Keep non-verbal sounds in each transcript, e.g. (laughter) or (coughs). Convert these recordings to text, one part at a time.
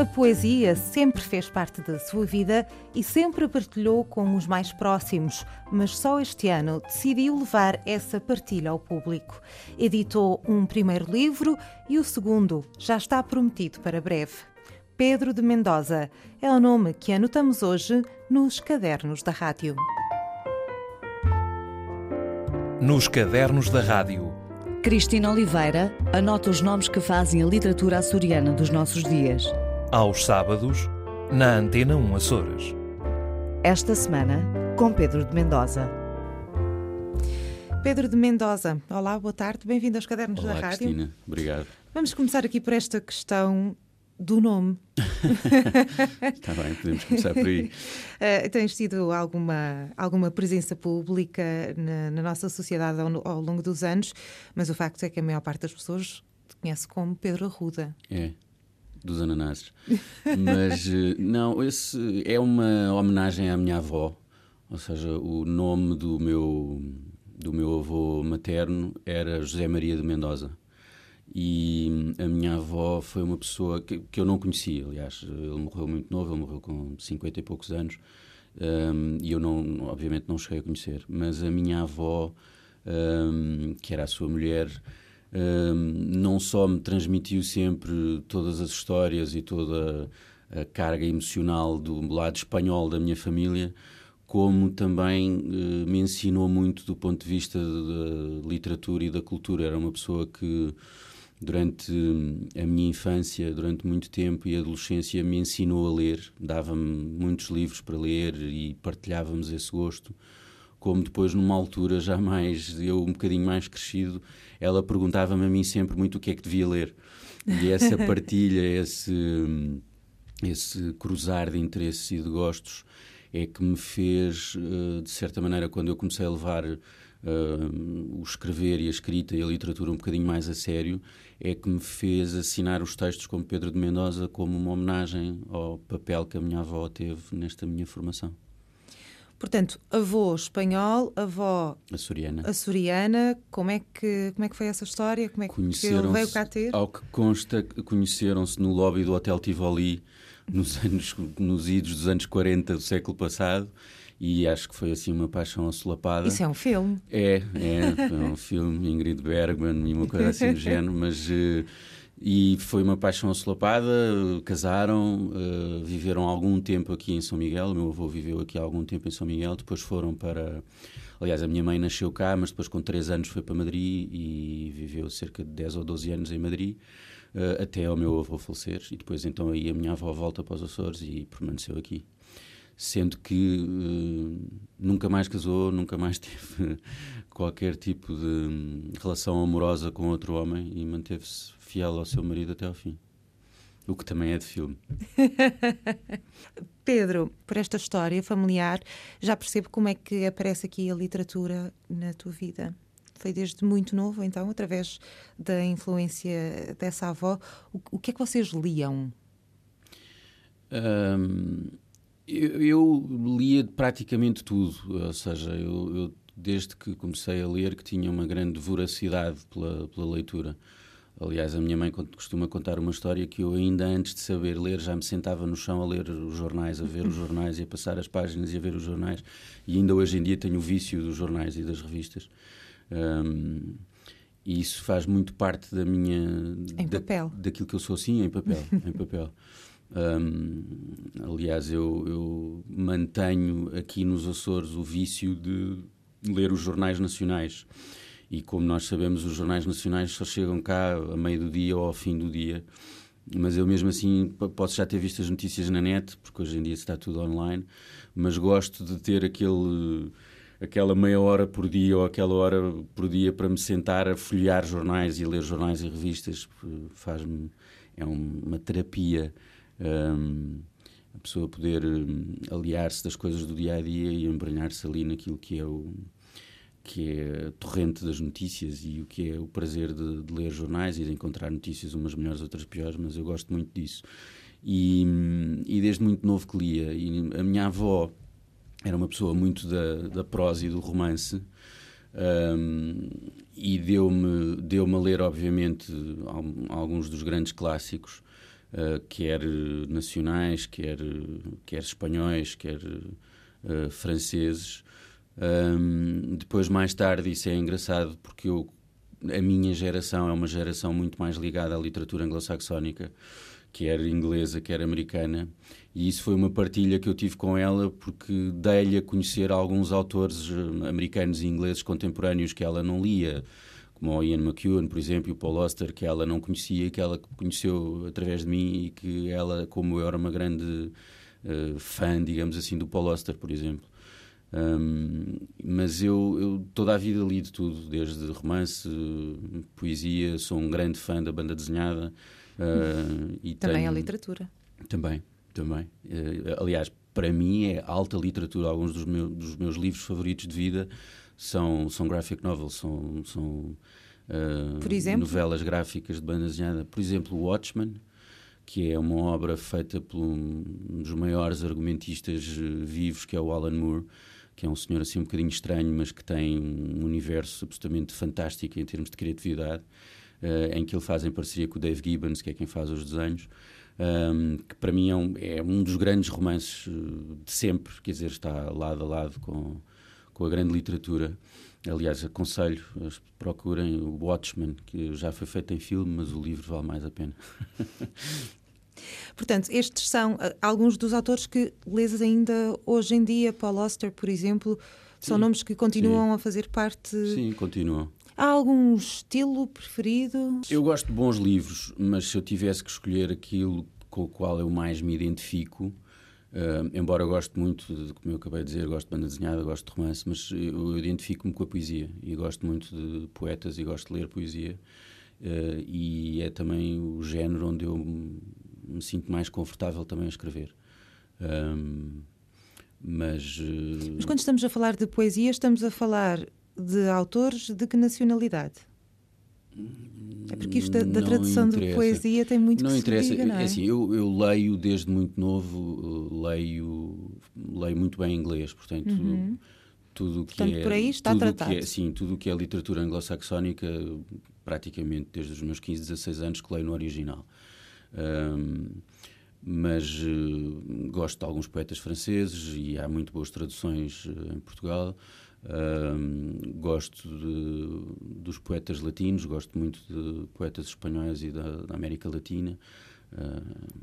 A poesia sempre fez parte da sua vida e sempre a partilhou com os mais próximos, mas só este ano decidiu levar essa partilha ao público. Editou um primeiro livro e o segundo já está prometido para breve. Pedro de Mendoza é o nome que anotamos hoje nos cadernos da rádio. Nos cadernos da rádio. Cristina Oliveira anota os nomes que fazem a literatura açoriana dos nossos dias aos sábados, na Antena 1 Açores. Esta semana, com Pedro de Mendoza. Pedro de Mendoza, olá, boa tarde, bem-vindo aos Cadernos olá, da Rádio. Cristina, obrigado. Vamos começar aqui por esta questão do nome. (laughs) Está bem, podemos começar por aí. Uh, (laughs) tens tido alguma, alguma presença pública na, na nossa sociedade ao, ao, longo dos anos, mas o facto é que a maior parte das pessoas te conhece como Pedro Arruda. É dos ananases. Mas eh, não, esse é uma homenagem à minha avó, ou seja, o nome do meu do meu avô materno era José Maria de Mendoza. E a minha avó foi uma pessoa que, que eu não conhecia, aliás, ele morreu muito novo, ele morreu com 50 e poucos anos, um, e eu não, obviamente não cheguei a conhecer, mas a minha avó, um, que era a sua mulher, não só me transmitiu sempre todas as histórias e toda a carga emocional do lado espanhol da minha família, como também uh, me ensinou muito do ponto de vista da literatura e da cultura. Era uma pessoa que, durante a minha infância, durante muito tempo e adolescência, me ensinou a ler, dava-me muitos livros para ler e partilhávamos esse gosto como depois numa altura já mais, eu um bocadinho mais crescido, ela perguntava-me a mim sempre muito o que é que devia ler. E essa (laughs) partilha, esse, esse cruzar de interesses e de gostos é que me fez, eh, de certa maneira, quando eu comecei a levar uh, o escrever e a escrita e a literatura um bocadinho mais a sério, é que me fez assinar os textos como Pedro de Mendoza como uma homenagem ao papel que a minha avó teve nesta minha formação. Portanto, avô espanhol, avó açoriana. açoriana. Como é que como é que foi essa história? Como é que ele veio cá ter? Ao que consta, conheceram-se no lobby do Hotel Tivoli nos (laughs) anos nos idos dos anos 40 do século passado e acho que foi assim uma paixão assolapada. Isso é um filme? É, é, é um filme, Ingrid Bergman e uma coisa assim do (laughs) género, mas uh, e foi uma paixão assolapada, casaram, uh, viveram algum tempo aqui em São Miguel. O meu avô viveu aqui algum tempo em São Miguel, depois foram para. Aliás, a minha mãe nasceu cá, mas depois, com 3 anos, foi para Madrid e viveu cerca de 10 ou 12 anos em Madrid, uh, até ao meu avô falecer. E depois, então, aí a minha avó volta para os Açores e permaneceu aqui. Sendo que uh, nunca mais casou, nunca mais (laughs) teve qualquer tipo de hum, relação amorosa com outro homem e manteve-se fiel ao seu marido até ao fim. O que também é de filme. (laughs) Pedro, por esta história familiar, já percebo como é que aparece aqui a literatura na tua vida. Foi desde muito novo, então, através da influência dessa avó. O, o que é que vocês liam? Um, eu, eu, lia praticamente tudo, ou seja, eu, eu, desde que comecei a ler que tinha uma grande voracidade pela, pela leitura. Aliás, a minha mãe costuma contar uma história que eu, ainda antes de saber ler, já me sentava no chão a ler os jornais, a ver os jornais e a passar as páginas e a ver os jornais. E ainda hoje em dia tenho o vício dos jornais e das revistas. Um, e isso faz muito parte da minha. Em da, papel. Daquilo que eu sou, sim, em papel. (laughs) em papel. Um, aliás, eu, eu mantenho aqui nos Açores o vício de ler os jornais nacionais e como nós sabemos, os jornais nacionais só chegam cá a meio do dia ou ao fim do dia. Mas eu mesmo assim posso já ter visto as notícias na net, porque hoje em dia está tudo online, mas gosto de ter aquele aquela meia hora por dia ou aquela hora por dia para me sentar a folhear jornais e ler jornais e revistas faz-me é uma terapia um, a pessoa poder hum, aliar-se das coisas do dia a dia e embranhar-se ali naquilo que é o que é torrente das notícias e o que é o prazer de, de, ler jornais e de encontrar notícias, umas melhores, outras piores, mas eu gosto muito disso. E, e desde muito novo que lia. E a minha avó era uma pessoa muito da, da prosa e do romance. Um, e deu-me deu a ler, obviamente, alguns dos grandes clássicos. uh, quer nacionais, quer, quer espanhóis, quer uh, franceses. Um, depois, mais tarde, isso é engraçado porque eu, a minha geração é uma geração muito mais ligada à literatura anglo-saxónica, quer inglesa, quer americana, e isso foi uma partilha que eu tive com ela porque dei-lhe a conhecer alguns autores americanos e ingleses contemporâneos que ela não lia como o Ian McEwan, por exemplo, e o Paul Auster, que ela não conhecia e que ela conheceu através de mim e que ela, como eu era uma grande uh, fã, digamos assim, do Paul Auster, por exemplo. Um, mas eu, eu, toda a vida li de tudo, desde romance, poesia, sou um grande fã da banda desenhada. Uh, e também tenho... a literatura. Também, também. Uh, aliás, para mim é alta literatura. Alguns dos, meu, dos meus livros favoritos de vida são, são graphic novels, são, são uh, novelas gráficas de banda desenhada. Por exemplo, Watchmen, que é uma obra feita por um dos maiores argumentistas uh, vivos, que é o Alan Moore, que é um senhor assim um bocadinho estranho, mas que tem um universo absolutamente fantástico em termos de criatividade, uh, em que ele faz em parceria com o Dave Gibbons, que é quem faz os desenhos. Um, que para mim é um, é um dos grandes romances de sempre, quer dizer, está lado a lado com, com a grande literatura. Aliás, aconselho, procurem o Watchmen, que já foi feito em filme, mas o livro vale mais a pena. (laughs) Portanto, estes são uh, alguns dos autores que lês ainda hoje em dia. Paul Auster, por exemplo, são sim, nomes que continuam sim. a fazer parte. Sim, continuam. Há algum estilo preferido? Eu gosto de bons livros, mas se eu tivesse que escolher aquilo com o qual eu mais me identifico, Uh, embora eu goste muito, de, como eu acabei de dizer, gosto de banda desenhada, gosto de romance, mas eu, eu identifico-me com a poesia e gosto muito de poetas e gosto de ler poesia. Uh, e é também o género onde eu me sinto mais confortável também a escrever. Um, mas, uh, mas quando estamos a falar de poesia, estamos a falar de autores de que nacionalidade? É porque isto da, da tradução de poesia tem muito não que interessa. se diga, não é? é assim, eu, eu, leio desde muito novo, leio, leio muito bem inglês, portanto. Uhum. Tudo que portanto, é, por aí está tudo tratado. Que é, sim, tudo o que é literatura anglo-saxónica, praticamente desde os meus 15, 16 anos que leio no original. Um, mas uh, gosto de alguns poetas franceses e há muito boas traduções uh, em Portugal gosto de, dos poetas latinos, gosto muito de poetas espanhóis e da, da América Latina. Uh,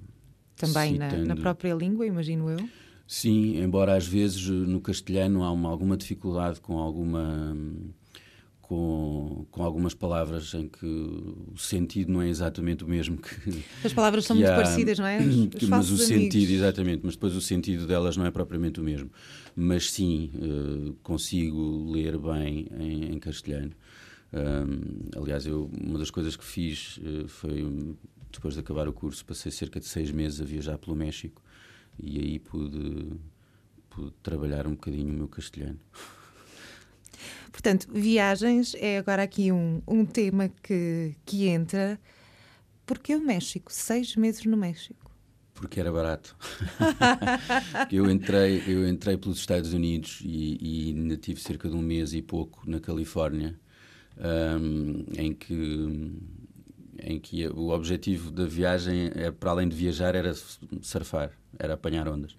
Também citando... na, na, própria língua, imagino eu? Sim, embora às vezes no castelhano há uma, alguma dificuldade com alguma. Com, com, algumas palavras em que o sentido não é exatamente o mesmo que. As palavras são muito parecidas, não é? Os, (clears throat) os mas o amigos. sentido, exatamente, mas depois o sentido delas não é propriamente o mesmo mas sim, uh, consigo ler bem em, em castelhano. Um, aliás, eu, uma das coisas que fiz uh, foi, depois de acabar o curso, passei cerca de seis meses a viajar pelo México e aí pude, pude trabalhar um bocadinho o meu castelhano. (laughs) Portanto, viagens é agora aqui um, um tema que, que entra. Porque o México? Seis meses no México porque era barato. (laughs) eu entrei eu entrei pelos Estados Unidos e, e ainda tive cerca de um mês e pouco na Califórnia um, em que em que o objetivo da viagem é para além de viajar era surfar era apanhar ondas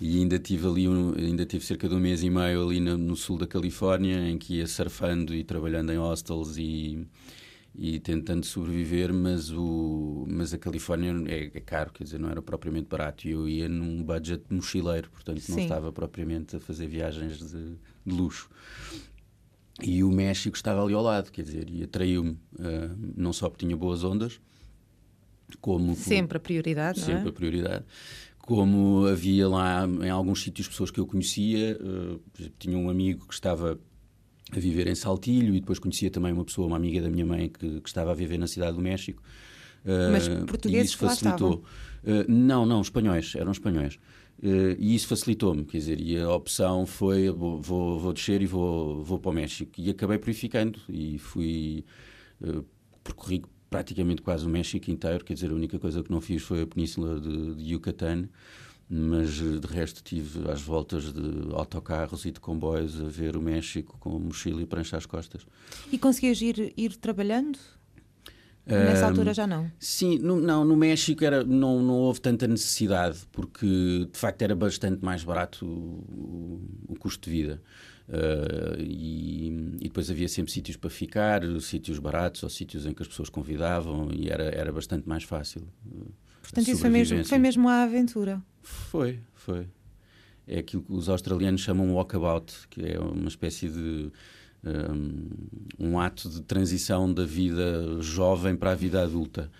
e ainda tive ali um, ainda tive cerca de um mês e meio ali no, no sul da Califórnia em que ia surfando e trabalhando em hostels e e tentando sobreviver, mas, o, mas a Califórnia é, é, caro, quer dizer, não era propriamente barato. E eu ia num budget mochileiro, portanto não Sim. estava propriamente a fazer viagens de, de, luxo. E o México estava ali ao lado, quer dizer, e atraiu-me, uh, não só porque tinha boas ondas, como. Sempre a prioridade, sempre não é? a prioridade. Como havia lá em alguns sítios pessoas que eu conhecia, uh, tinha um amigo que estava a viver em Saltilho e depois conhecia também uma pessoa, uma amiga da minha mãe que, que estava a viver na cidade do México. Mas uh, portugueses isso facilitou. Uh, não, não, espanhóis, eram espanhóis. Uh, e isso facilitou-me, quer dizer, e a opção foi vou, vou, vou descer e vou, vou para o México. E acabei por ir ficando e fui, percorri praticamente quase o México inteiro, quer dizer, a única coisa que não fiz foi a península de, de Yucatán, mas de resto tive às voltas de autocarros e de comboios a ver o México com mochila e prancha às costas. E conseguias ir, ir trabalhando? Nessa altura já não? Sim, no, não, no México era, não, não houve tanta necessidade, porque de facto era bastante mais barato o, o custo de vida. Uh, e, e, depois havia sempre sítios para ficar, sítios baratos ou sítios em que as pessoas convidavam e era, era bastante mais fácil. Portanto, isso foi mesmo, foi mesmo a aventura? Foi, foi. É aquilo que os australianos chamam walkabout, que é uma espécie de um, um ato de transição da vida jovem para a vida adulta.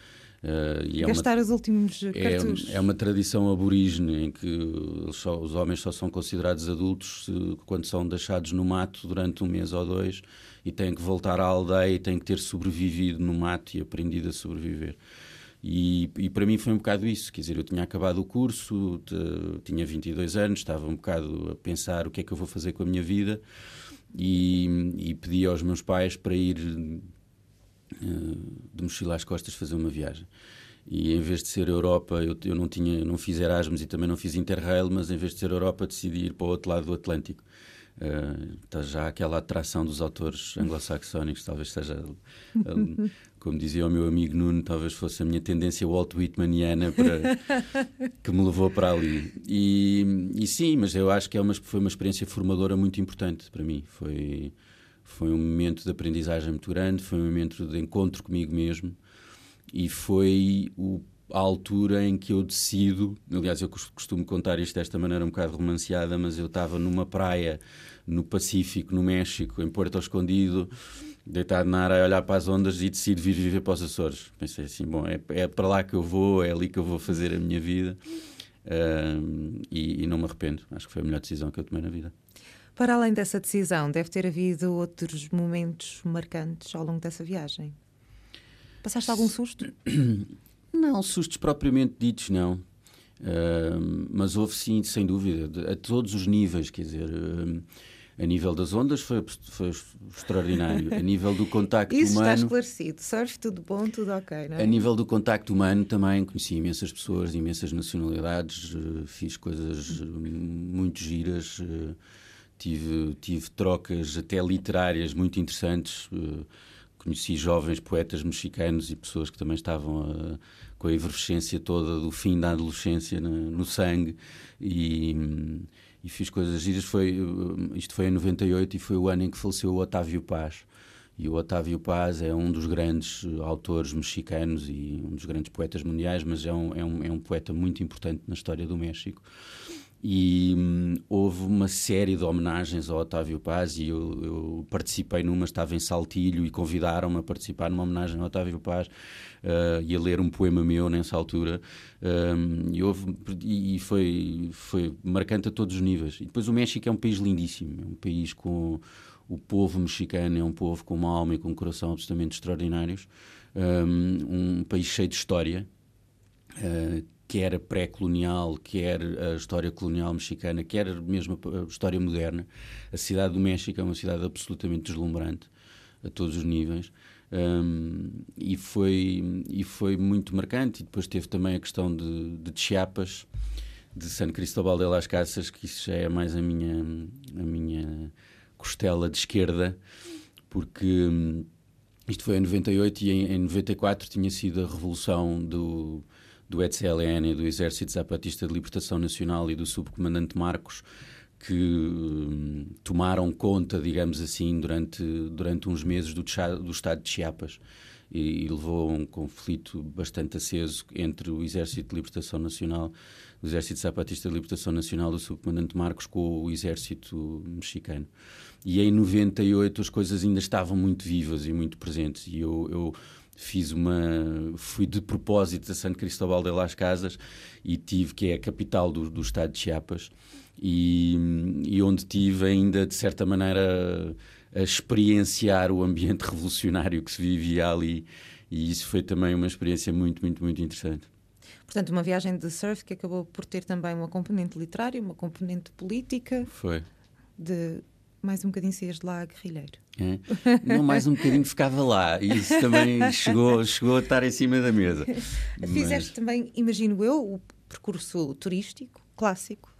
Uh, e Gastar é uma, os últimos cartuchos. É, é, uma tradição aborígene em que só, os homens só são considerados adultos se, quando são deixados no mato durante um mês ou dois e têm que voltar à aldeia e têm que ter sobrevivido no mato e aprendido a sobreviver. E, e, para mim foi um bocado isso, quer dizer, eu tinha acabado o curso, tinha 22 anos, estava um bocado a pensar o que é que eu vou fazer com a minha vida e, e pedi aos meus pais para ir de mochila às costas fazer uma viagem. E em vez de ser Europa, eu, eu não tinha, não fiz Erasmus e também não fiz Interrail, mas em vez de ser Europa, decidi ir para o outro lado do Atlântico. Uh, está já aquela atração dos autores anglo-saxónicos, talvez seja, uh, como dizia o meu amigo Nuno, talvez fosse a minha tendência Walt Whitmaniana para, que me levou para ali. E, e sim, mas eu acho que é uma, foi uma experiência formadora muito importante para mim. Foi, foi um momento de aprendizagem muito grande, foi um momento de encontro comigo mesmo e foi o a altura em que eu decido, aliás, eu costumo contar isto desta maneira um bocado romanceada, mas eu estava numa praia no Pacífico, no México, em Porto Escondido, deitado na área a olhar para as ondas e decido vir viver para os Açores. Pensei assim, bom, é, é para lá que eu vou, é ali que eu vou fazer a minha vida uh, e, e não me arrependo. Acho que foi a melhor decisão que eu tomei na vida. Para além dessa decisão, deve ter havido outros momentos marcantes ao longo dessa viagem? Passaste algum susto? (clears throat) Não, sustos propriamente ditos, não. Uh, mas houve sim, sem dúvida, a todos os níveis, quer dizer, uh, a nível das ondas foi, foi extraordinário, a nível do contacto Isso humano. Isso está esclarecido, surf, tudo bom, tudo ok, não é? A nível do contacto humano também conheci imensas pessoas, imensas nacionalidades, uh, fiz coisas muito giras, tive, tive trocas até literárias muito interessantes conheci jovens poetas mexicanos e pessoas que também estavam a, com a efervescência toda do fim da adolescência no, no sangue e, e, fiz coisas giras. Foi, isto foi em 98 e foi o ano em que faleceu o Otávio Paz. E o Otávio Paz é um dos grandes autores mexicanos e um dos grandes poetas mundiais, mas é um, é um, é um poeta muito importante na história do México e hum, houve uma série de homenagens ao Otávio Paz e eu, eu participei numa, estava em Saltilho e convidaram-me a participar numa homenagem ao Otávio Paz uh, e a ler um poema meu nessa altura um, e, houve, e foi, foi marcante a todos os níveis. E depois o México é um país lindíssimo, é um país com o povo mexicano é um povo com uma alma e com um coração absolutamente extraordinários, um, um país cheio de história. Uh, quer pré-colonial, quer a história colonial mexicana, quer mesmo a história moderna. A cidade do México é uma cidade absolutamente deslumbrante a todos os níveis. Um, e, foi, e foi muito marcante. E depois teve também a questão de, de Chiapas, de San Cristóbal de las Casas, que isso já é mais a minha, a minha costela de esquerda, porque hum, isto foi em 98 e em, em 94 tinha sido a revolução do do ETCLN, do Exército Zapatista de Libertação Nacional e do subcomandante Marcos, que hum, tomaram conta, digamos assim, durante, durante uns meses do, do estado de Chiapas e, e, levou a um conflito bastante aceso entre o Exército de Libertação Nacional, o Exército Zapatista de Libertação Nacional do subcomandante Marcos com o Exército mexicano. E em 98 as coisas ainda estavam muito vivas e muito presentes e eu, eu fiz uma fui de propósito a San Cristóbal de las Casas e tive que é a capital do, do estado de Chiapas e, e onde tive ainda de certa maneira a, a experienciar o ambiente (laughs) revolucionário que se vivia ali e isso foi também uma experiência muito muito muito interessante Portanto, uma viagem de surf que acabou por ter também uma componente literária, uma componente política. Foi. De mais um bocadinho saías de lá guerrilheiro. É? Não, mais um bocadinho ficava lá. E isso também chegou, chegou a estar em cima da mesa. (laughs) Fizeste Mas... também, imagino eu, o percurso turístico clássico.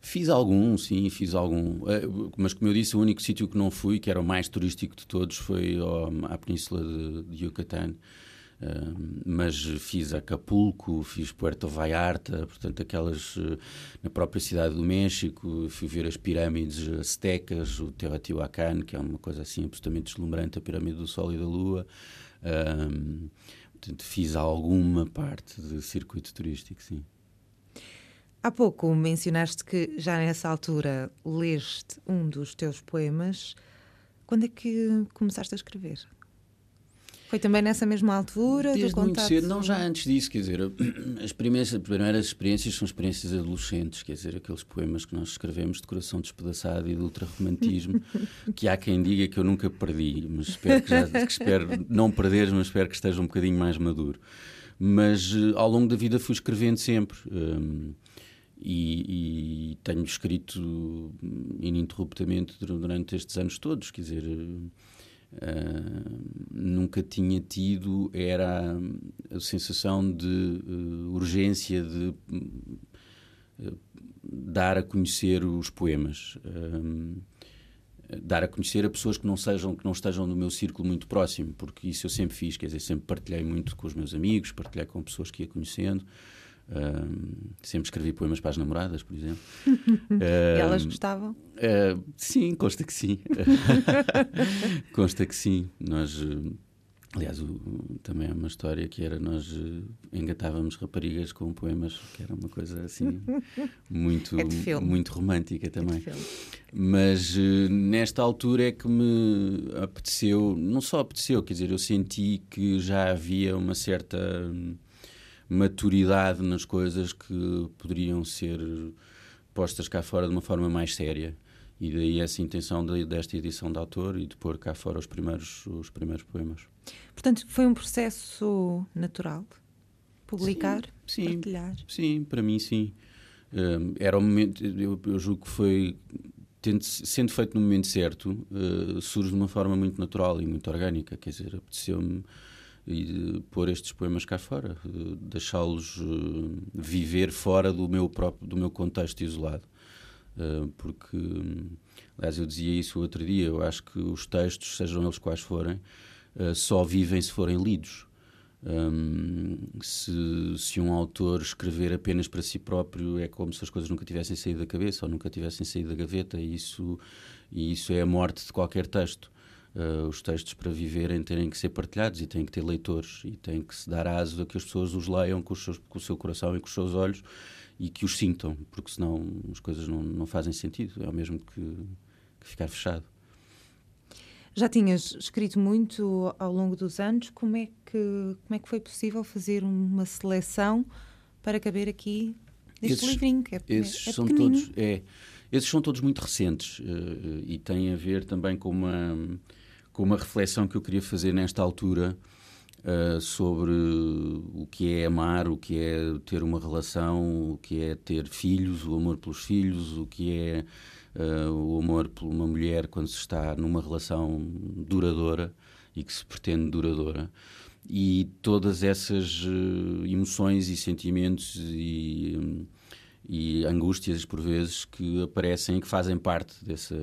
Fiz algum, sim, fiz algum. Eh, mas, como eu disse, o único sítio que não fui, que era o mais turístico de todos, foi à Península de, de Yucatán. Mas fiz Acapulco, fiz Puerto Vallarta, portanto, aquelas uh, na própria cidade do México. Fui ver as pirâmides astecas, o Teotihuacan, que é uma coisa assim absolutamente deslumbrante, a pirâmide do Sol e da Lua. Uh, portanto, fiz alguma parte de circuito turístico, sim. Há pouco mencionaste que já nessa altura leste um dos teus poemas. Quando é que começaste a escrever? Foi também nessa mesma altura? Desde muito cedo, não já antes disso, quer dizer, (clears throat) as primeiras, as primeiras experiências são experiências adolescentes, quer dizer, aqueles poemas que nós escrevemos de coração despedaçado e de ultra-romantismo, (laughs) que há quem diga que eu nunca perdi, mas espero, que já, que espero não perderes, mas espero que esteja um bocadinho mais maduro. Mas eh, ao longo da vida fui escrevendo sempre. Um, e, e, tenho escrito ininterruptamente durante estes anos todos, quer dizer, nunca tinha tido era a sensação de uh, urgência de uh, dar a conhecer os poemas. dar a conhecer a pessoas que não sejam que não estejam no meu círculo muito próximo porque isso eu sempre fiz quer dizer sempre partilhei muito com os meus amigos partilhei com pessoas que ia conhecendo Uh, sempre escrevi poemas para as namoradas, por exemplo. Uh, (laughs) elas gostavam? Uh, sim, consta que sim. (laughs) consta que sim. Nós, aliás, o, também é uma história que era nós engatávamos raparigas com poemas, que era uma coisa assim muito, (laughs) é muito romântica também. É Mas nesta altura é que me apeteceu, não só apeteceu, quer dizer, eu senti que já havia uma certa maturidade nas coisas que poderiam ser postas cá fora de uma forma mais séria. E daí essa intenção de, desta edição de autor e de pôr cá fora os primeiros, os primeiros poemas. Portanto, foi um processo natural? Publicar, sim, partilhar? Sim, para mim sim. Um, era o momento, eu, eu julgo que foi, sendo feito no momento certo, uh, surge de uma forma muito natural e muito orgânica. Quer dizer, apeteceu-me e pôr estes poemas cá fora, deixá-los uh, viver fora do meu próprio do meu contexto isolado. Uh, porque, aliás, eu dizia isso outro dia, eu acho que os textos, sejam eles quais forem, só vivem se forem lidos. Um, se, se um autor escrever apenas para si próprio é como se as coisas nunca tivessem saído da cabeça ou nunca tivessem saído da gaveta e isso, e isso é a morte de qualquer texto uh, os textos para viverem têm que ser partilhados e têm que ter leitores e têm que se dar aso a que as pessoas os leiam com, os seus, com o seu coração e com os seus olhos e que os sintam, porque senão as coisas não, não fazem sentido, é o mesmo que, que ficar fechado. Já tinhas escrito muito ao longo dos anos, como é que, como é que foi possível fazer uma seleção para caber aqui neste esses, livrinho? Que é, esses é, é são todos, é, esses são todos muito recentes uh, e têm a ver também com uma com uma reflexão que eu queria fazer nesta altura uh, sobre o que é amar, o que é ter uma relação, o que é ter filhos, o amor pelos filhos, o que é uh, o amor por uma mulher quando se está numa relação duradoura e que se pretende duradoura. E todas essas uh, emoções e sentimentos e, um, e angústias, por vezes, que aparecem e que fazem parte dessa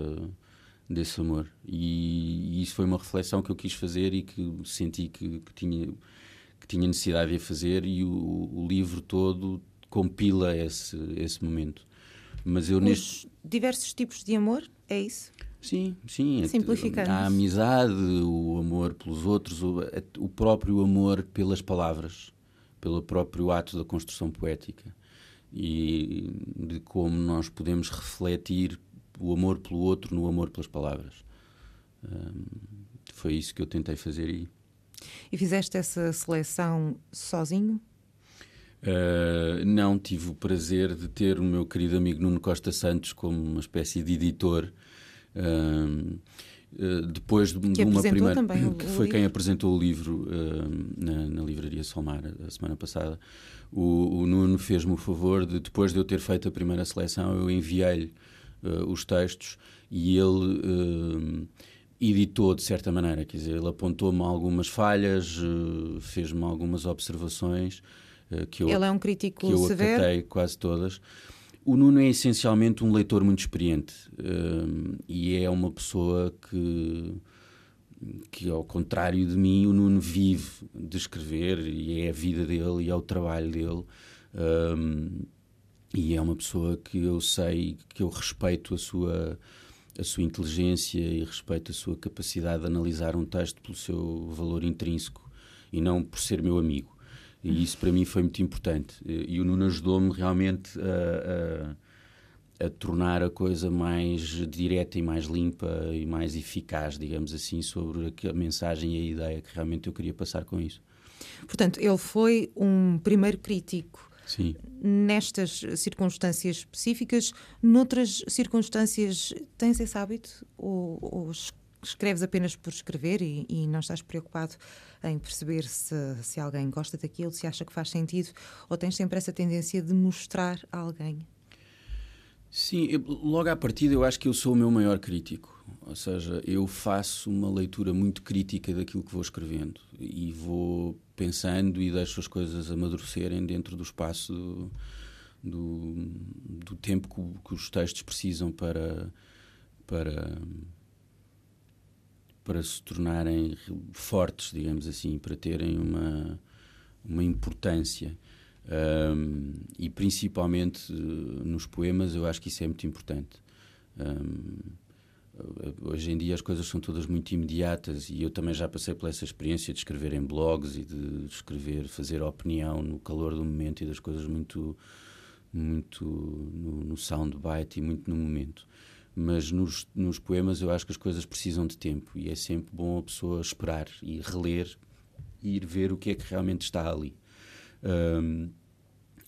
desse amor. E, e, isso foi uma reflexão que eu quis fazer e que senti que, que tinha, que tinha necessidade de fazer, e o, o, livro todo compila esse, esse momento. Mas eu Os neste. diversos tipos de amor, é isso? Sim, sim. Simplificando. A amizade, o amor pelos outros, o, o próprio amor pelas palavras, pelo próprio ato da construção poética e de como nós podemos refletir o amor pelo outro no amor pelas palavras. Um, foi isso que eu tentei fazer aí. E fizeste essa seleção sozinho? Uh, não, tive o prazer de ter o meu querido amigo Nuno Costa Santos como uma espécie de editor. Uh, uh, depois de, uma primeira. Também (coughs) que foi quem apresentou o livro na, na, livraria Solmar a semana passada. O, o Nuno fez-me o favor de, depois de eu ter feito a primeira seleção, eu enviei-lhe uh, os textos e ele uh, editou de certa maneira, quer dizer, ele apontou-me algumas falhas, uh, fez-me algumas observações que eu, ele é um crítico que eu severo. acatei quase todas. O Nuno é essencialmente um leitor muito experiente e é uma pessoa que que ao contrário de mim, o Nuno vive de escrever e é a vida dele e é o trabalho dele. Um, e é uma pessoa que eu sei que eu respeito a sua a sua inteligência e respeito a sua capacidade de analisar um texto pelo seu valor intrínseco e não por ser meu amigo. E isso para mim foi muito importante. E o Nuno ajudou-me realmente a, a, a, tornar a coisa mais direta e mais limpa e mais eficaz, digamos assim, sobre a mensagem e a ideia que realmente eu queria passar com isso. Portanto, ele foi um primeiro crítico Sim. nestas circunstâncias específicas. Noutras circunstâncias, tens esse hábito? Ou, ou escreves apenas por escrever e, e, não estás preocupado em perceber se, se alguém gosta daquilo, se acha que faz sentido? Ou tens sempre essa tendência de mostrar a alguém? Sim, eu, logo à partida eu acho que eu sou o meu maior crítico. Ou seja, eu faço uma leitura muito crítica daquilo que vou escrevendo e vou pensando e deixo as coisas amadurecerem dentro do espaço do, do, do tempo que, que, os textos precisam para, para, para se tornarem fortes, digamos assim, para terem uma, uma importância. Um, e principalmente nos poemas, eu acho que isso é muito importante. Um, Hoje em dia as coisas são todas muito imediatas e eu também já passei por essa experiência de escrever em blogs e de escrever, fazer opinião no calor do momento e das coisas muito, muito no, no soundbite e muito no momento. Mas nos, nos poemas eu acho que as coisas precisam de tempo e é sempre bom a pessoa esperar e reler e ir ver o que é que realmente está ali. Um,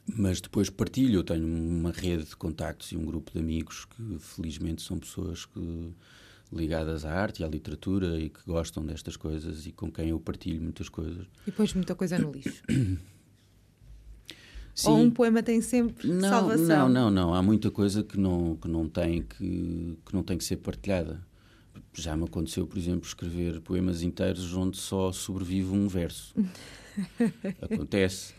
mas depois partilho, eu tenho uma rede de contactos e um grupo de amigos que felizmente são pessoas que, ligadas à arte e à literatura e que gostam destas coisas e com quem eu partilho muitas coisas. E pões muita coisa no lixo? (coughs) Sim. Ou um poema tem sempre não, salvação? Não, não, não. Há muita coisa que não, que não, tem, que, que não tem que ser partilhada. Já me aconteceu, por exemplo, escrever poemas inteiros onde só sobrevive um verso. (laughs) Acontece.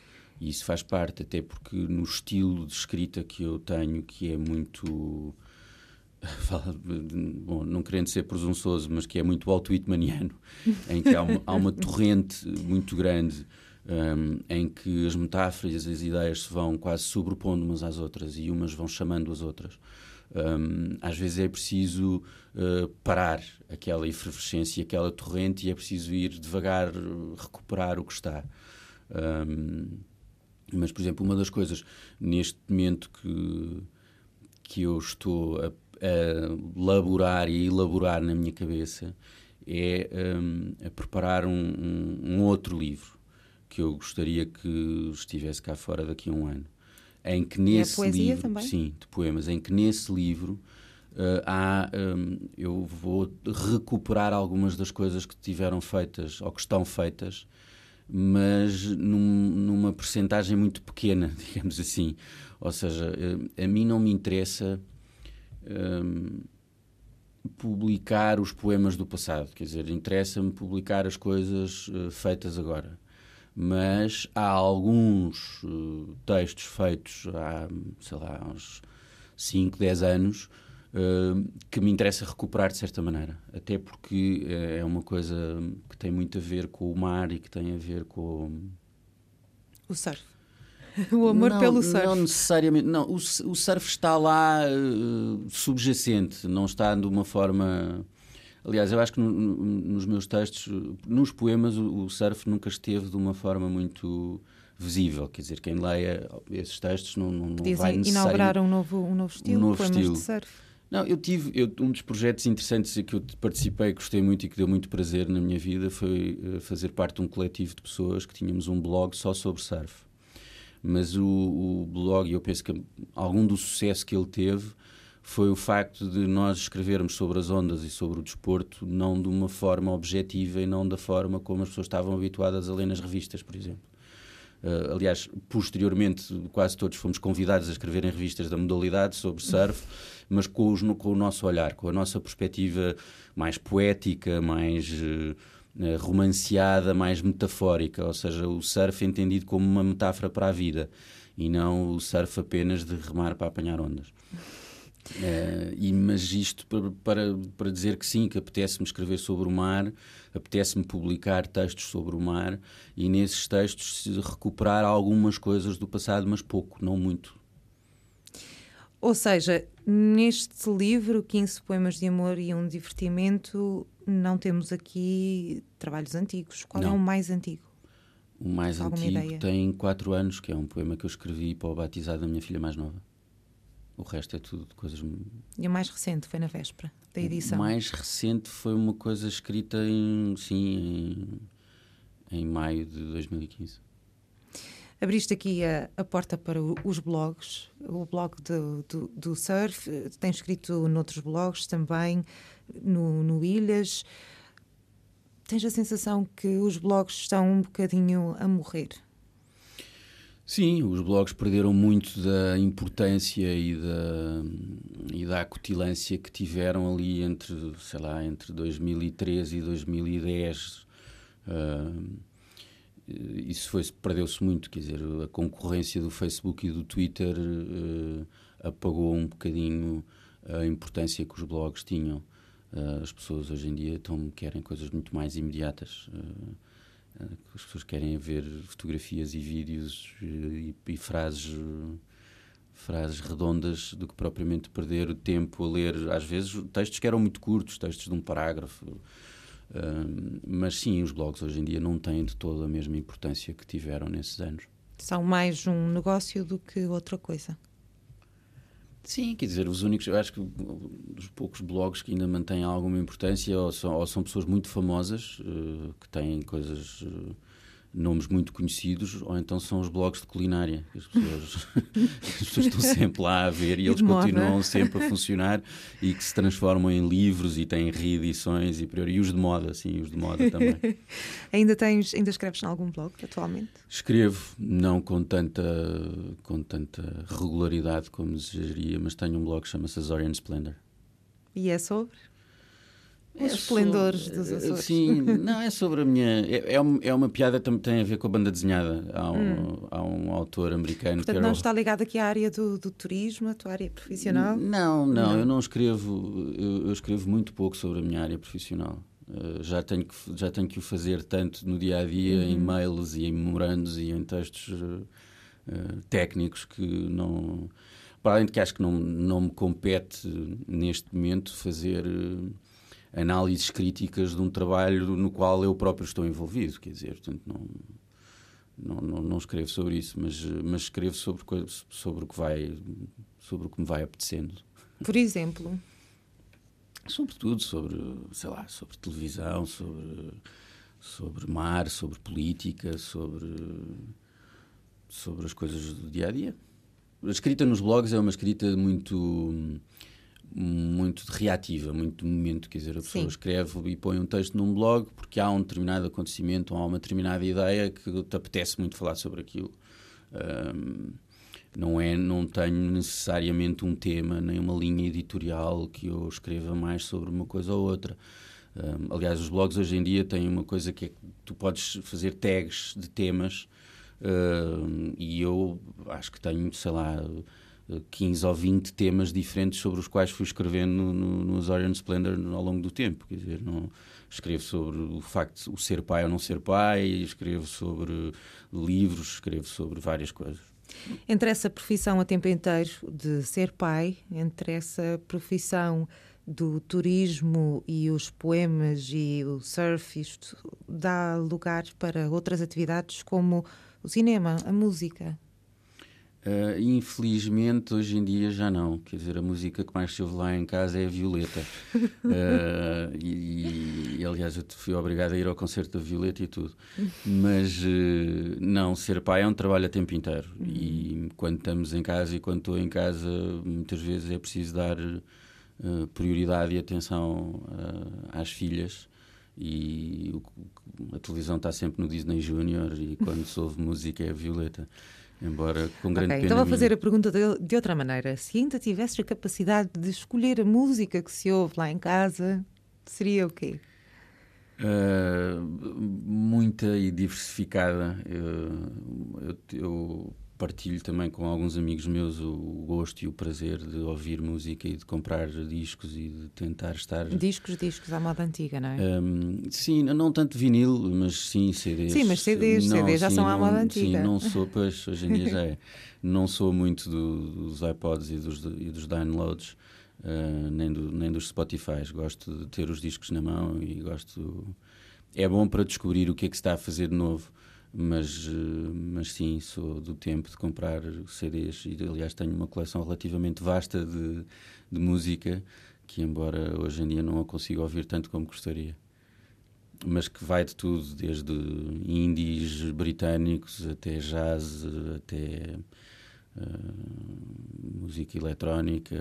E isso faz parte, até porque no estilo de escrita que eu tenho, que é muito. (laughs) Bom, não querendo ser presunçoso, mas que é muito auto-whitmaniano, (laughs) em que há uma, há uma torrente muito grande um, em que as metáforas e as ideias se vão quase sobrepondo umas às outras e umas vão chamando as outras. Um, às vezes é preciso uh, parar aquela efervescência, aquela torrente, e é preciso ir devagar recuperar o que está. Um, mas, por exemplo, uma das coisas neste momento que, que eu estou a, a laborar e a elaborar na minha cabeça é um, a preparar um, um, um, outro livro que eu gostaria que estivesse cá fora daqui a um ano. Em que nesse e a livro, também? sim, de poemas, em que nesse livro uh, há, um, eu vou recuperar algumas das coisas que tiveram feitas ou que estão feitas mas num, numa percentagem muito pequena, (laughs) digamos assim. Ou seja, eh, a mim não me interessa um, publicar os poemas do passado, quer dizer, interessa-me publicar as coisas uh, feitas agora. Mas há alguns uh, textos feitos há, sei lá, uns 5, 10 anos que me interessa recuperar de certa maneira. Até porque é, é uma coisa que tem muito a ver com o mar e que tem a ver com. O surf. (laughs) O amor não, pelo surf. Não necessariamente. Não, o, o surf está lá uh, subjacente, não está de uma forma. Aliás, eu acho que no, no, nos meus textos, nos poemas, o, o, surf nunca esteve de uma forma muito visível. Quer dizer, quem leia esses textos não, não, não vai necessariamente... inaugurar um novo, um novo estilo, um novo poemas estilo. de surf. Não, eu tive eu, um dos projetos interessantes que eu participei, gostei muito e que deu muito prazer na minha vida foi uh, fazer parte de um coletivo de pessoas que tínhamos um blog só sobre surf. Mas o, o blog, eu penso que algum do sucesso que ele teve foi o facto de nós escrevermos sobre as ondas e sobre o desporto não de uma forma objetiva e não da forma como as pessoas estavam habituadas a ler nas revistas, por exemplo. Uh, aliás, posteriormente, quase todos fomos convidados a escrever em revistas da modalidade sobre surf, mas com, os, com o nosso olhar, com a nossa perspectiva mais poética, mais uh, romanceada, mais metafórica, ou seja, o surf entendido como uma metáfora para a vida e não o surf apenas de remar para apanhar ondas. E, mas isto para, para, para dizer que sim, que apetece-me escrever sobre o mar, apetece-me publicar textos sobre o mar e nesses textos recuperar algumas coisas do passado, mas pouco, não muito. Ou seja, neste livro, 15 poemas de amor e um divertimento, não temos aqui trabalhos antigos. Qual é Não. é o mais antigo? O mais Alguma antigo ideia? tem 4 anos, que é um poema que eu escrevi para o batizado da minha filha mais nova. O resto é tudo de coisas. E o mais recente foi na véspera da edição. O mais recente foi uma coisa escrita em. Sim, em, em maio de 2015. Abriste aqui a, a porta para os blogs, o blog do, do, do surf, tens escrito noutros blogs também, no, no Ilhas. Tens a sensação que os blogs estão um bocadinho a morrer? Sim, os blogs perderam muito da importância e da, e da acutilância que tiveram ali entre, sei lá, entre 2013 e 2010. Ah, isso foi perdeu-se muito, quer dizer, a concorrência do Facebook e do Twitter eh, apagou um bocadinho a importância que os blogs tinham. Ah, as pessoas hoje em dia estão, querem coisas muito mais imediatas. Ah, as pessoas querem ver fotografias e vídeos eh, e, e frases eh, frases redondas do que propriamente perder o tempo a ler. Às vezes textos que eram muito curtos textos de um parágrafo. Mas sim os blogs hoje em dia não têm de toda a mesma importância que tiveram nesses anos. São mais um negócio do que outra coisa. Sim, quer dizer, os únicos, eu acho que os poucos blogs que ainda mantêm alguma importância ou são, ou são pessoas muito famosas, eh, que têm coisas, eh, nomes muito conhecidos, ou então são os blogs de culinária. que As pessoas, (laughs) as pessoas estão sempre lá a ver e, E eles moda. continuam sempre a funcionar e que se transformam em livros e têm reedições e, priori- e os de moda, sim, os de moda também. (laughs) Ainda tens, ainda escreves em algum blog atualmente? Escrevo, não com tanta, com tanta regularidade como desejaria, mas tenho um blog que chama-se Azorian Splendor. E é sobre? Os É esplendores sobre- dos eh, Açores. Sim, (laughs) não, é sobre a minha. É, é, um- é uma piada que tem a ver com a banda desenhada. Há um, há um autor americano Hum. Portanto, não está ligado aqui à área do, do turismo, a tua área profissional? Não, não, Não. eu não escrevo. Eu, eu escrevo muito pouco sobre a minha área profissional. Eh, já, tenho que, já tenho que o fazer tanto no dia a dia, em Uhum. mails e em memorandos e em textos eh, técnicos que não. Para além de que acho que não, não me compete neste momento fazer eh, análises críticas de um trabalho no qual eu próprio estou envolvido, quer dizer, portanto, não, não, não, não escrevo sobre isso, mas, mas escrevo sobre, sobre o que vai, sobre o que me vai apetecendo. Por exemplo, Sobretudo sobre, sei lá, sobre televisão, sobre, sobre mar, sobre política, sobre, sobre as coisas do dia a dia. A escrita nos blogs é uma escrita muito muito reativa, muito de momento, quer dizer, a pessoa Sim. escreve e põe um texto num blog porque há um determinado acontecimento ou há uma determinada ideia que te apetece muito falar sobre aquilo. Ahm, não é não tenho necessariamente um tema nem uma linha editorial que eu escreva mais sobre uma coisa ou outra Um, aliás os blogs hoje em dia têm uma coisa que é que tu podes fazer tags de temas um, e eu acho que tenho sei lá 15 ou 20 temas diferentes sobre os quais fui escrevendo no, no, no Azorian Splendor ao longo do tempo. Quer dizer, não, escrevo sobre o facto de o ser pai ou não ser pai, escrevo sobre livros, escrevo sobre várias coisas. entre essa profissão a tempo inteiro de ser pai, entre essa profissão do turismo e os poemas e o surf, isto dá lugar para outras atividades como o cinema, a música. Uh, infelizmente, hoje em dia já não. Quer dizer, a música que mais se ouve lá em casa é a Violeta. Uh, (laughs) e, e, aliás, eu fui obrigado a ir ao concerto da Violeta e tudo. Mas uh, não, ser pai é um trabalho a tempo inteiro. E quando estamos em casa e quando estou em casa, muitas vezes é preciso dar prioridade e atenção às filhas. E a televisão está sempre no Disney Junior e quando se ouve música é a Violeta. Embora com grande Ok, pena então vou fazer minha. a pergunta de, de outra maneira. Se ainda tivesses a capacidade de escolher a música que se ouve lá em casa, seria o quê? Uh, muita e diversificada. Eu, eu- eu partilho também com alguns amigos meus o, gosto e o prazer de ouvir música e de comprar discos e de tentar estar. Discos, discos à moda antiga, não é? Um, sim, não tanto vinil, mas sim CDs. Sim, mas CDs, não, CDs já sim, são à moda antiga. Sim, não sou, pois (laughs) hoje em dia já é. Não sou muito do, dos iPods e dos, e dos downloads. Uh, nem, do, nem dos Spotify. Gosto de ter os discos na mão e gosto. É bom para descobrir o que é que se está a fazer de novo mas, mas sim, sou do tempo de comprar CDs e, aliás, tenho uma coleção relativamente vasta de, de música que, embora hoje em dia não a consiga ouvir tanto como gostaria, mas que vai de tudo, desde indies britânicos até jazz, até uh, música eletrónica.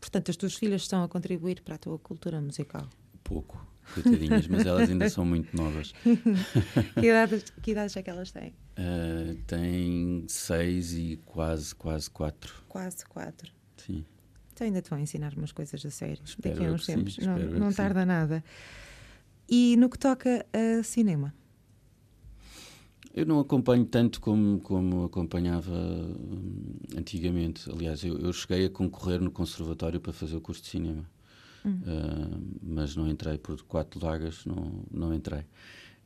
Portanto, as tuas filhas estão a contribuir para a tua cultura musical? Pouco coitadinhas, mas elas ainda são muito novas. (laughs) que, idades, que idades é que elas têm? Uh, têm seis e quase, quase quatro. Quase quatro. Sim. Então ainda te vão ensinar umas coisas a sério. Espero daqui a uns tempos. Sim, não não tarda sim. nada. E no que toca a cinema? Eu não acompanho tanto como, como acompanhava hum, antigamente. Aliás, eu, eu cheguei a concorrer no conservatório para fazer o curso de cinema. Uh, mas não entrei por quatro vagas, não, não entrei.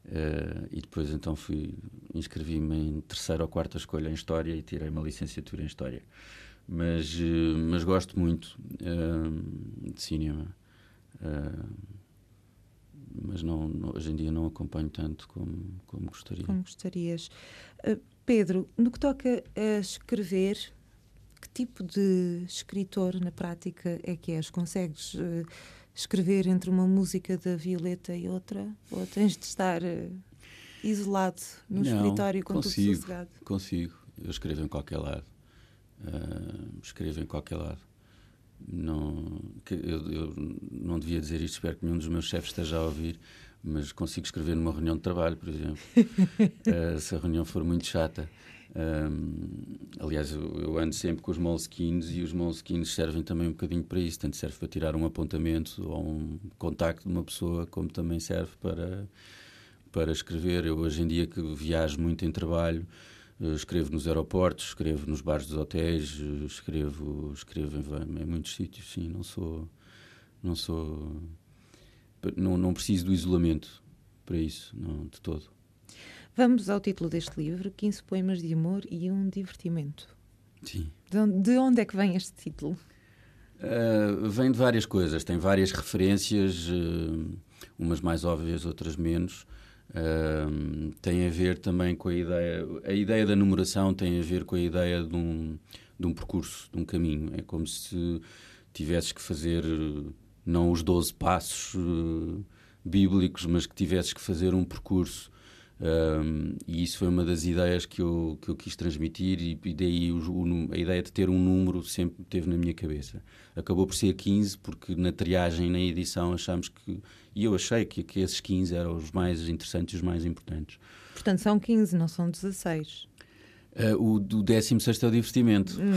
Uh, e depois então fui inscrevi-me em terceira ou quarta escolha em História e tirei uma licenciatura em História. Mas, uh, mas gosto muito de cinema. mas não, não, hoje em dia não acompanho tanto como, como gostaria. Como gostarias. Pedro, no que toca a escrever, que tipo de escritor na prática é que és? Consegues uh, escrever entre uma música da Violeta e outra? Ou tens de estar uh, isolado no Não, escritório com consigo, tudo sossegado? Consigo. Eu escrevo em qualquer lado. Uh, escrevo em qualquer lado. Não, eu, eu, não devia dizer isto, espero que nenhum dos meus chefes esteja a ouvir, mas consigo escrever numa reunião de trabalho, por exemplo. (laughs) se a reunião for muito chata. Um, aliás, eu, ando sempre com os moleskins e os moleskins servem também um bocadinho para isso. Tanto serve para tirar um apontamento ou um contacto de uma pessoa, como também serve para, para escrever. Eu, hoje em dia, que viajo muito em trabalho, eh, escrevo nos aeroportos, escrevo nos bares dos hotéis, eh, escrevo, escrevo em, em muitos sítios. Sim, não sou. Não sou. Não, não preciso do isolamento para isso, não, de todo. Vamos ao título deste livro: 15 poemas de amor e um divertimento. Sim. De onde, de onde é que vem este título? Uh, vem de várias coisas, tem várias referências, uh, umas mais óbvias, outras menos. Uh, tem a ver também com a ideia. A ideia da numeração tem a ver com a ideia de um, de um percurso, de um caminho. É como se tivesses que fazer não os 12 passos bíblicos, mas que tivesses que fazer um percurso um, e isso foi uma das ideias que eu, que eu quis transmitir, e, e daí o, o, a ideia de ter um número sempre teve na minha cabeça. Acabou por ser 15, porque na triagem, na edição, achamos que. E eu achei que, que esses 15 eram os mais interessantes e os mais importantes. Portanto, são 15, não são 16. Uh, o do 16 é o divertimento. Hum.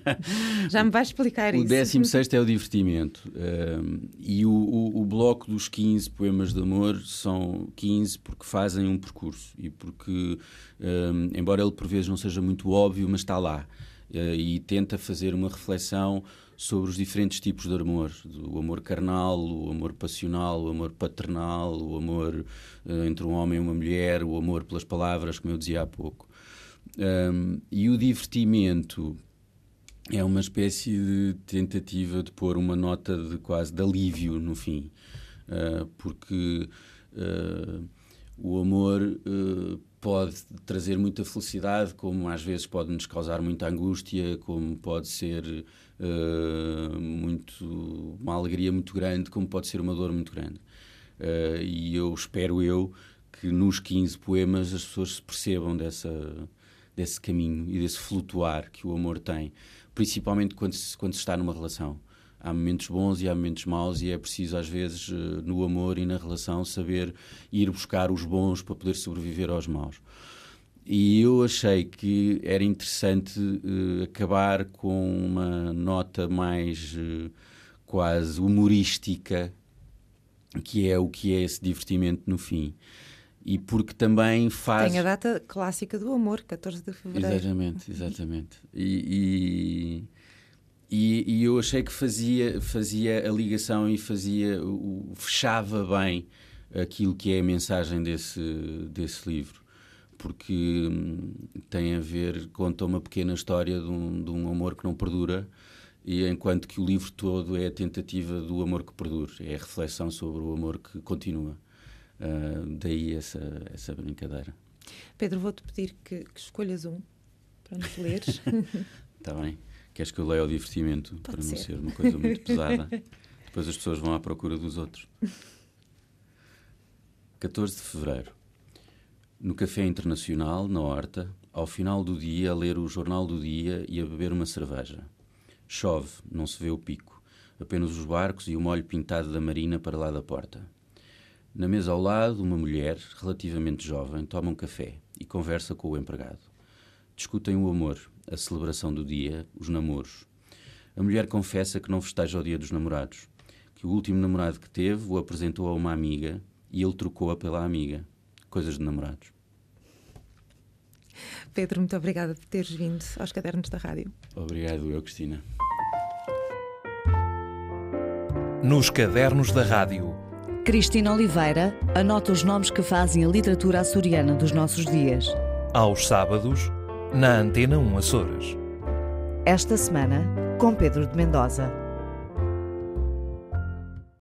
(laughs) Já me vais explicar o isso. O 16 é o divertimento. Uh, e o, o, o, bloco dos 15 poemas de amor são 15 porque fazem um percurso e porque, uh, embora ele por vezes não seja muito óbvio, mas está lá. e tenta fazer uma reflexão sobre os diferentes tipos de amor: o amor carnal, o amor passional, o amor paternal, o amor entre um homem e uma mulher, o amor pelas palavras, como eu dizia há pouco. Um, e o divertimento é uma espécie de tentativa de pôr uma nota de quase de alívio no fim, uh, porque uh, o amor uh, pode trazer muita felicidade, como às vezes pode nos causar muita angústia, como pode ser muito uma alegria muito grande, como pode ser uma dor muito grande. e eu espero eu que nos 15 poemas as pessoas se percebam dessa desse caminho e desse flutuar que o amor tem, principalmente quando se, quando se está numa relação. Há momentos bons e há momentos maus, e é preciso, às vezes, eh, no amor e na relação, saber ir buscar os bons para poder sobreviver aos maus. E eu achei que era interessante uh, acabar com uma nota mais uh, quase humorística, que é o que é esse divertimento no fim. E porque também faz. Tem a data clássica do amor, 14 de fevereiro. Exatamente, exatamente. E, e, e, eu achei que fazia, fazia a ligação e fazia o, fechava bem aquilo que é a mensagem desse, desse livro. Porque hum, tem a ver, conta uma pequena história de um, de um amor que não perdura, e enquanto que o livro todo é a tentativa do amor que perdura, é a reflexão sobre o amor que continua. Uh, daí essa, essa brincadeira. Pedro, vou-te pedir que, que, escolhas um para nos leres. Está (laughs) bem. Queres que eu leia o divertimento Pode para ser. não ser uma coisa muito pesada? Depois as pessoas vão à procura dos outros. 14 de fevereiro. No Café Internacional, na Horta, ao final do dia, a ler o Jornal do Dia e a beber uma cerveja. Chove, não se vê o pico, apenas os barcos e o molho pintado da marina para lá da porta. Na mesa ao lado, uma mulher, relativamente jovem, toma um café e conversa com o empregado. Discutem o amor, a celebração do dia, os namoros. A mulher confessa que não festeja o dia dos namorados, que o último namorado que teve o apresentou a uma amiga e ele trocou-a pela amiga. Coisas de namorados. Pedro, muito obrigada por teres vindo aos Cadernos da Rádio. Obrigado, eu, Cristina. Nos Cadernos da Rádio Cristina Oliveira anota os nomes que fazem a literatura açoriana dos nossos dias. Aos sábados, na Antena 1 Açores. Esta semana, com Pedro de Mendoza.